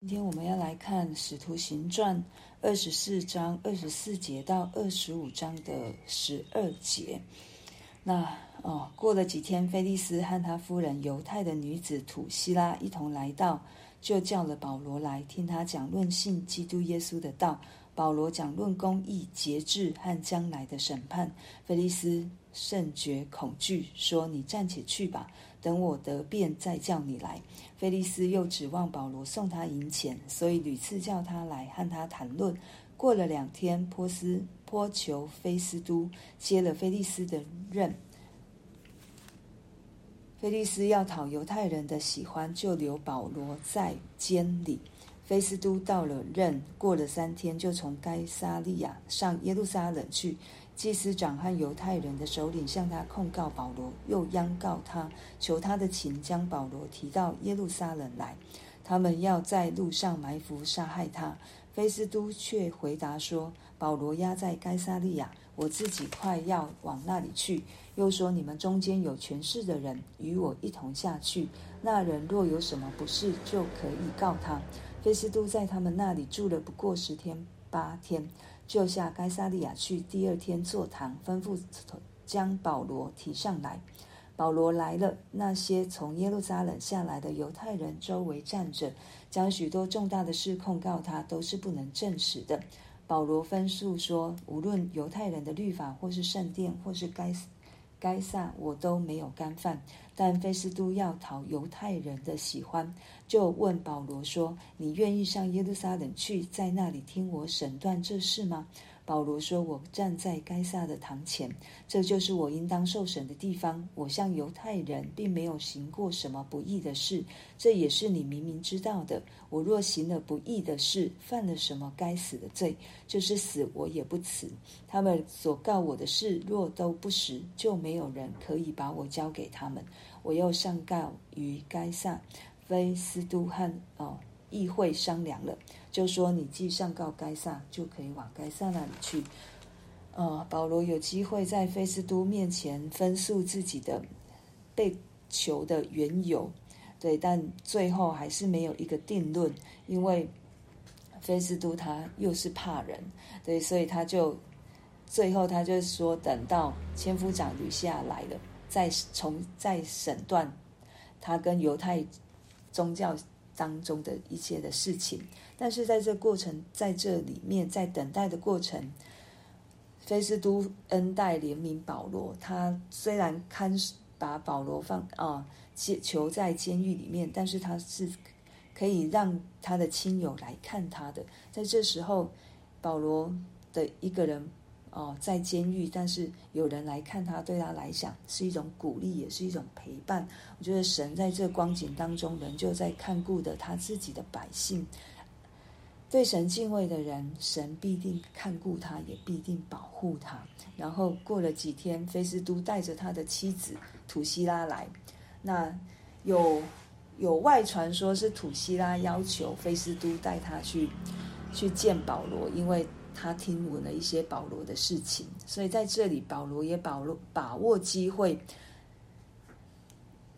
今天我们要来看《使徒行传》二十四章二十四节到二十五章的十二节。那哦，过了几天，腓利斯和他夫人犹太的女子土西拉一同来到，就叫了保罗来听他讲论信基督耶稣的道。保罗讲论公义、节制和将来的审判。腓利斯甚觉恐惧，说：“你暂且去吧。”等我得便再叫你来。菲利斯又指望保罗送他银钱，所以屡次叫他来和他谈论。过了两天，波斯波求菲斯都接了菲利斯的任。菲利斯要讨犹太人的喜欢，就留保罗在监里。菲斯都到了任，过了三天，就从该撒利亚上耶路撒冷去。祭司长和犹太人的首领向他控告保罗，又央告他，求他的情将保罗提到耶路撒冷来。他们要在路上埋伏杀害他。菲斯都却回答说：“保罗押在该撒利亚，我自己快要往那里去。”又说：“你们中间有权势的人与我一同下去，那人若有什么不是，就可以告他。”菲斯都在他们那里住了不过十天八天。救下该萨利亚去，第二天坐堂，吩咐将保罗提上来。保罗来了，那些从耶路撒冷下来的犹太人周围站着，将许多重大的事控告他，都是不能证实的。保罗分述说，无论犹太人的律法，或是圣殿，或是该该撒，我都没有干饭。但费斯都要讨犹太人的喜欢，就问保罗说：“你愿意上耶路撒冷去，在那里听我审断这事吗？”保罗说：“我站在该撒的堂前，这就是我应当受审的地方。我向犹太人并没有行过什么不义的事，这也是你明明知道的。我若行了不义的事，犯了什么该死的罪，就是死我也不辞。他们所告我的事若都不实，就没有人可以把我交给他们。我又上告于该撒，菲斯都和哦。”议会商量了，就说你既上告该撒，就可以往该撒那里去。呃，保罗有机会在菲斯都面前分诉自己的被囚的缘由，对，但最后还是没有一个定论，因为菲斯都他又是怕人，对，所以他就最后他就说，等到千夫长吕西亚来了，再从再审断他跟犹太宗教。当中的一切的事情，但是在这过程，在这里面，在等待的过程，菲斯都恩待怜悯保罗。他虽然看把保罗放啊，囚在监狱里面，但是他是可以让他的亲友来看他的。在这时候，保罗的一个人。哦，在监狱，但是有人来看他，对他来讲是一种鼓励，也是一种陪伴。我觉得神在这光景当中，仍旧在看顾的他自己的百姓。对神敬畏的人，神必定看顾他，也必定保护他。然后过了几天，菲斯都带着他的妻子土西拉来。那有有外传说是土西拉要求菲斯都带他去去见保罗，因为。他听闻了一些保罗的事情，所以在这里保罗也保罗把握机会，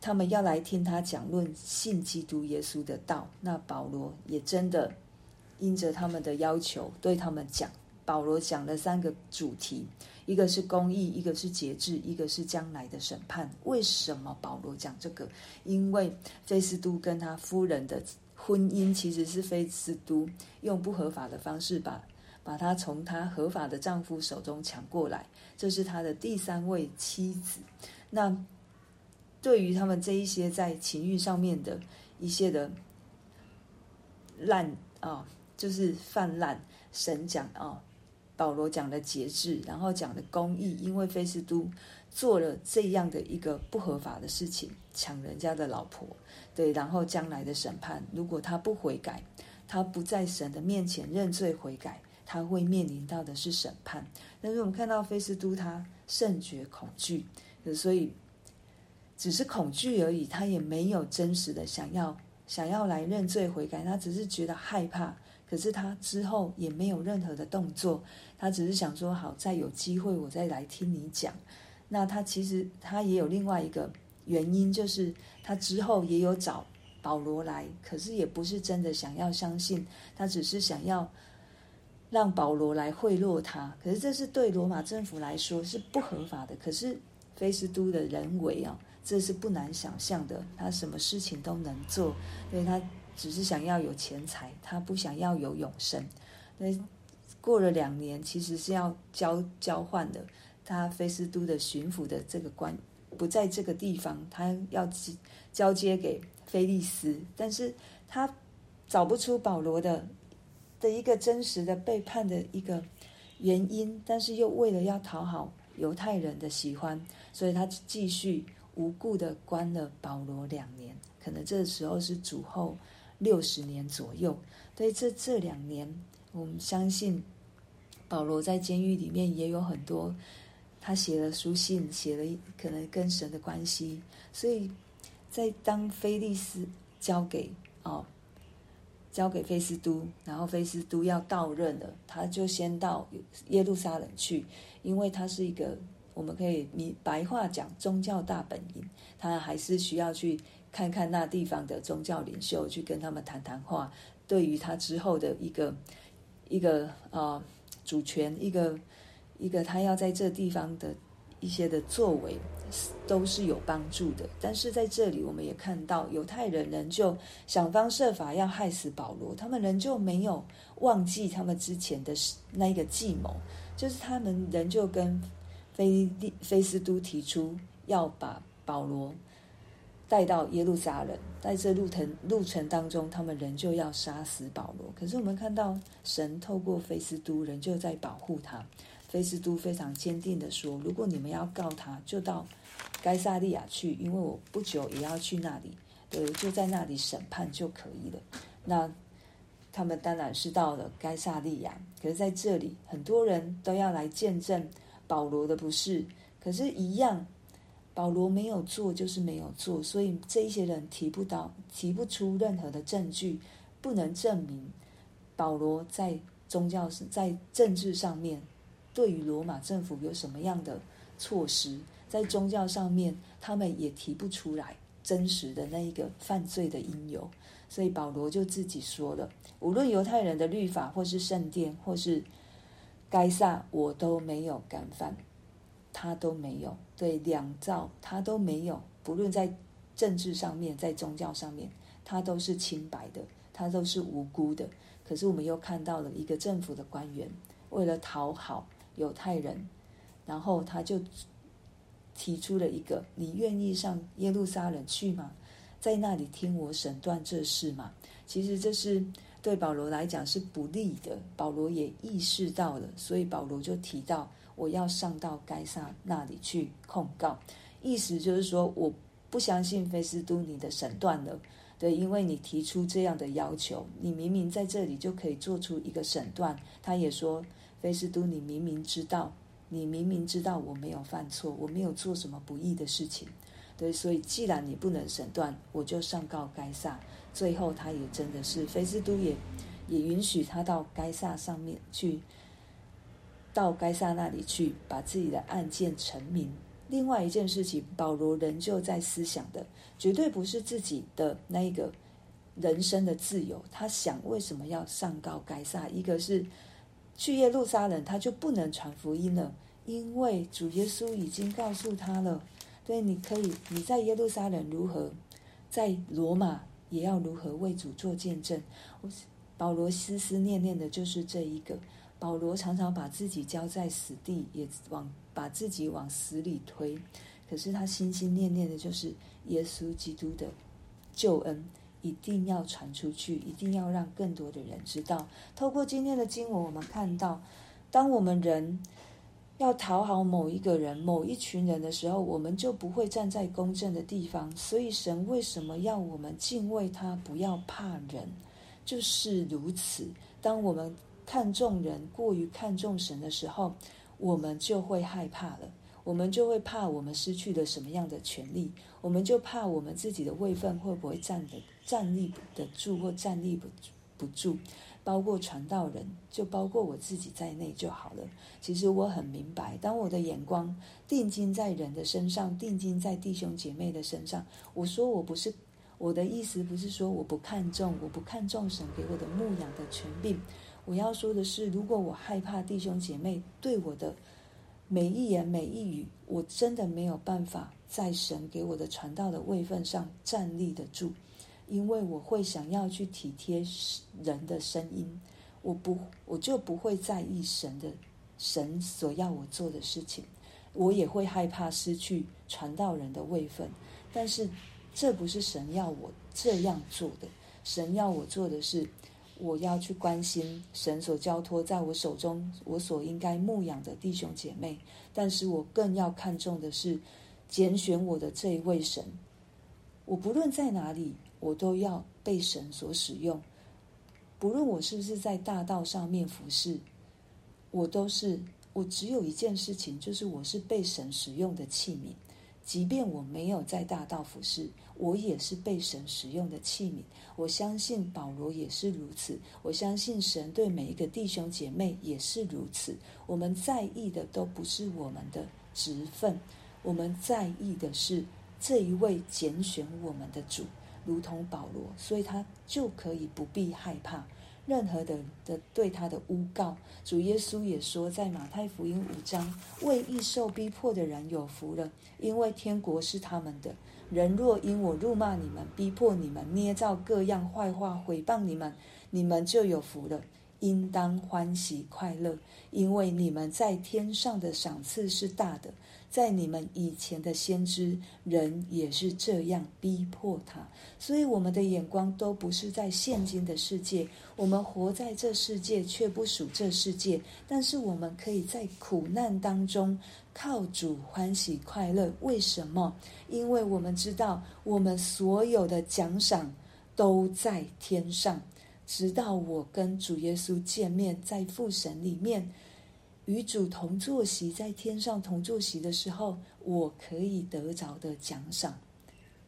他们要来听他讲论信基督耶稣的道。那保罗也真的因着他们的要求，对他们讲。保罗讲了三个主题：一个是公义，一个是节制，一个是将来的审判。为什么保罗讲这个？因为菲斯都跟他夫人的婚姻，其实是菲斯都用不合法的方式把。把她从她合法的丈夫手中抢过来，这是她的第三位妻子。那对于他们这一些在情欲上面的一些的滥啊、就是泛滥。神讲啊、保罗讲的节制，然后讲的公义，因为菲斯都做了这样的一个不合法的事情，抢人家的老婆，对，然后将来的审判，如果他不悔改，他不在神的面前认罪悔改。他会面临到的是审判，但是我们看到菲斯都他甚觉恐惧，所以只是恐惧而已，他也没有真实的想要想要来认罪悔改，他只是觉得害怕。可是他之后也没有任何的动作，他只是想说好，再有机会我再来听你讲。那他其实他也有另外一个原因，就是他之后也有找保罗来，可是也不是真的想要相信，他只是想要让保罗来贿赂他。可是这是对罗马政府来说是不合法的。可是菲斯都的人为啊，这是不难想象的。他什么事情都能做，因为他只是想要有钱财，他不想要有永生。那过了两年，其实是要交交换的。他菲斯都的巡抚的这个官不在这个地方，他要交接给菲利斯，但是他找不出保罗的的一个真实的背叛的一个原因，但是又为了要讨好犹太人的喜欢，所以他继续无故的关了保罗两年，可能这时候是主后六十年左右。所以这这两年，我们相信保罗在监狱里面也有很多。他写了书信，写了可能跟神的关系，所以在当菲利斯交给哦，交给菲斯都，然后菲斯都要到任了，他就先到耶路撒冷去，因为他是一个我们可以你白话讲宗教大本营，他还是需要去看看那地方的宗教领袖，去跟他们谈谈话，对于他之后的一个一个啊、呃、主权一个。一个他要在这地方的一些的作为都是有帮助的，但是在这里我们也看到犹太人仍旧想方设法要害死保罗，他们仍旧没有忘记他们之前的那一个计谋，就是他们仍旧跟菲利菲斯都提出要把保罗带到耶路撒冷，在这路程路程当中，他们仍旧要杀死保罗。可是我们看到神透过菲斯都仍旧在保护他。菲斯都非常坚定地说：“如果你们要告他，就到该撒利亚去，因为我不久也要去那里，对，就在那里审判就可以了。”那他们当然是到了该撒利亚，可是在这里很多人都要来见证保罗的不是，可是，一样，保罗没有做就是没有做，所以这一些人提不到、提不出任何的证据，不能证明保罗在宗教在政治上面。对于罗马政府有什么样的措施，在宗教上面，他们也提不出来真实的那一个犯罪的因由，所以保罗就自己说了：无论犹太人的律法，或是圣殿，或是该撒，我都没有干犯，他都没有，对两造他都没有，不论在政治上面，在宗教上面，他都是清白的，他都是无辜的。可是我们又看到了一个政府的官员，为了讨好。犹太人，然后他就提出了一个：你愿意上耶路撒冷去吗？在那里听我审断这事吗？其实这是对保罗来讲是不利的。保罗也意识到了，所以保罗就提到：我要上到该撒那里去控告。意思就是说，我不相信菲斯都你的审断了。对，因为你提出这样的要求，你明明在这里就可以做出一个审断。他也说。菲斯都，你明明知道，你明明知道我没有犯错，我没有做什么不义的事情，对，所以既然你不能审断，我就上告该撒。最后，他也真的是菲斯都也也允许他到该撒上面去，到该撒那里去，把自己的案件陈明。另外一件事情，保罗仍旧在思想的，绝对不是自己的那一个人生的自由。他想为什么要上告该撒？一个是。去耶路撒冷，他就不能传福音了，因为主耶稣已经告诉他了。对，你可以，你在耶路撒冷如何，在罗马也要如何为主做见证。保罗思思念念的就是这一个。保罗常常把自己交在死地，也往把自己往死里推，可是他心心念念的就是耶稣基督的救恩。一定要传出去，一定要让更多的人知道。透过今天的经文，我们看到，当我们人要讨好某一个人、某一群人的时候，我们就不会站在公正的地方。所以，神为什么要我们敬畏他，不要怕人？就是如此。当我们看重人，过于看重神的时候，我们就会害怕了。我们就会怕我们失去了什么样的权利，我们就怕我们自己的位分会不会站得站立得住或站立不不住，包括传道人，就包括我自己在内就好了。其实我很明白，当我的眼光定睛在人的身上，定睛在弟兄姐妹的身上，我说我不是我的意思不是说我不看重，我不看重神给我的牧养的权柄。我要说的是，如果我害怕弟兄姐妹对我的每一言每一语，我真的没有办法在神给我的传道的位分上站立得住，因为我会想要去体贴人的声音，我不，我就不会在意神的神所要我做的事情，我也会害怕失去传道人的位分，但是。这不是神要我这样做的，神要我做的是，我要去关心神所交托在我手中，我所应该牧养的弟兄姐妹。但是我更要看重的是，拣选我的这一位神。我不论在哪里，我都要被神所使用。不论我是不是在大道上面服侍，我都是，我只有一件事情，就是我是被神使用的器皿。即便我没有在大道服侍，我也是被神使用的器皿。我相信保罗也是如此，我相信神对每一个弟兄姐妹也是如此。我们在意的都不是我们的职分，我们在意的是这一位拣选我们的主，如同保罗，所以他就可以不必害怕。任何的的对他的诬告，主耶稣也说，在马太福音五章，为义受逼迫的人有福了，因为天国是他们的。人若因我辱骂你们、逼迫你们、捏造各样坏话毁谤你们，你们就有福了，应当欢喜快乐，因为你们在天上的赏赐是大的。在你们以前的先知人也是这样逼迫他，所以我们的眼光都不是在现今的世界。我们活在这世界，却不属这世界。但是我们可以在苦难当中靠主欢喜快乐。为什么？因为我们知道，我们所有的奖赏都在天上。直到我跟主耶稣见面，在父神里面。与主同坐席，在天上同坐席的时候，我可以得着的奖赏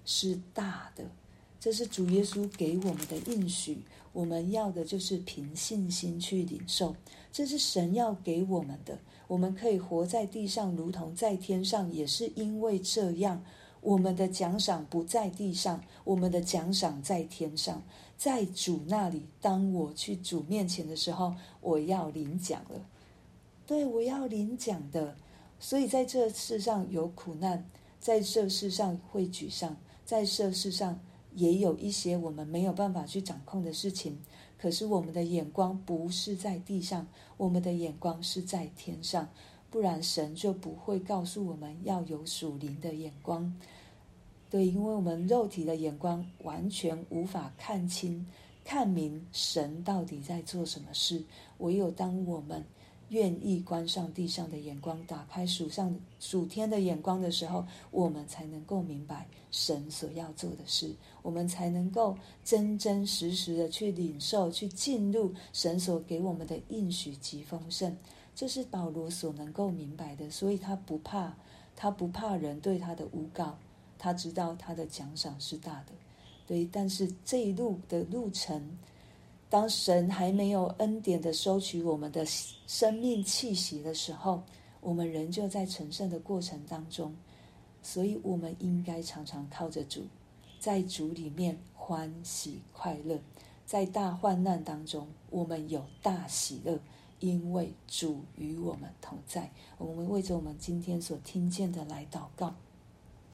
是大的。这是主耶稣给我们的应许，我们要的就是凭信心去领受。这是神要给我们的，我们可以活在地上，如同在天上，也是因为这样，我们的奖赏不在地上，我们的奖赏在天上，在主那里。当我去主面前的时候，我要领奖了。对，我要领奖的，所以在这世上有苦难，在这世上会沮丧，在这世上也有一些我们没有办法去掌控的事情。可是我们的眼光不是在地上，我们的眼光是在天上，不然神就不会告诉我们要有属灵的眼光。对，因为我们肉体的眼光完全无法看清、看明神到底在做什么事。唯有当我们愿意关上地上的眼光，打开属上属天的眼光的时候，我们才能够明白神所要做的事，我们才能够真真实实的去领受、去进入神所给我们的应许及丰盛。这是保罗所能够明白的，所以他不怕，他不怕人对他的诬告，他知道他的奖赏是大的。对，但是这一路的路程。当神还没有恩典的收取我们的生命气息的时候，我们仍旧在成圣的过程当中，所以我们应该常常靠着主，在主里面欢喜快乐，在大患难当中，我们有大喜乐，因为主与我们同在。我们为着我们今天所听见的来祷告。